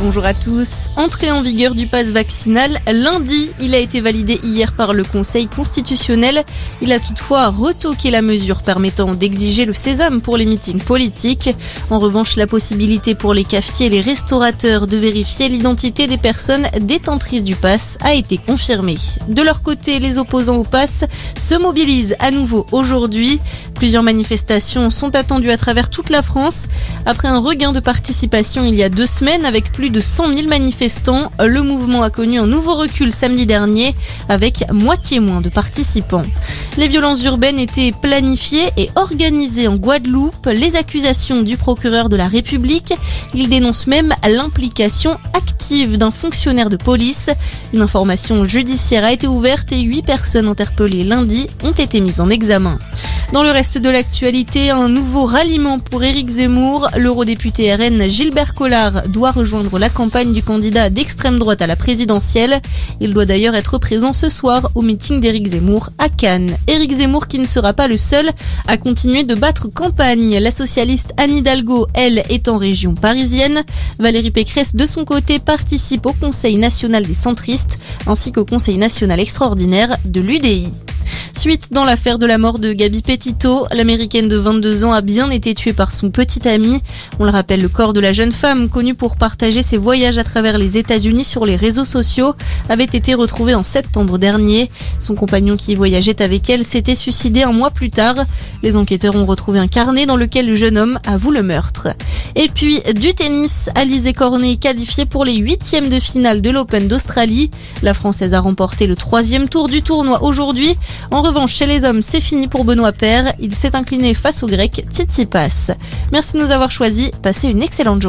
bonjour à tous. Entrée en vigueur du pass vaccinal lundi, il a été validé hier par le Conseil constitutionnel. Il a toutefois retoqué la mesure permettant d'exiger le sésame pour les meetings politiques. En revanche, la possibilité pour les cafetiers et les restaurateurs de vérifier l'identité des personnes détentrices du pass a été confirmée. De leur côté, les opposants au pass se mobilisent à nouveau aujourd'hui. Plusieurs manifestations sont attendues à travers toute la France. Après un regain de participation il y a deux semaines avec plus de 100 000 manifestants, le mouvement a connu un nouveau recul samedi dernier avec moitié moins de participants. Les violences urbaines étaient planifiées et organisées en Guadeloupe. Les accusations du procureur de la République, il dénonce même l'implication active d'un fonctionnaire de police. Une information judiciaire a été ouverte et huit personnes interpellées lundi ont été mises en examen. Dans le reste de l'actualité, un nouveau ralliement pour Éric Zemmour. L'eurodéputé RN Gilbert Collard doit rejoindre la campagne du candidat d'extrême droite à la présidentielle. Il doit d'ailleurs être présent ce soir au meeting d'Éric Zemmour à Cannes. Éric Zemmour qui ne sera pas le seul à continuer de battre campagne. La socialiste Anne Hidalgo, elle, est en région parisienne. Valérie Pécresse, de son côté, participe au Conseil national des centristes ainsi qu'au Conseil national extraordinaire de l'UDI. Suite dans l'affaire de la mort de Gabi Petito, l'américaine de 22 ans a bien été tuée par son petit ami. On le rappelle, le corps de la jeune femme, connue pour partager ses voyages à travers les États-Unis sur les réseaux sociaux, avait été retrouvé en septembre dernier. Son compagnon qui voyageait avec elle s'était suicidé un mois plus tard. Les enquêteurs ont retrouvé un carnet dans lequel le jeune homme avoue le meurtre. Et puis du tennis, Alizé Cornet qualifiée pour les huitièmes de finale de l'Open d'Australie. La Française a remporté le troisième tour du tournoi aujourd'hui. Chez les hommes, c'est fini pour Benoît Paire. Il s'est incliné face au grec Tsitsipas. Merci de nous avoir choisis. Passez une excellente journée.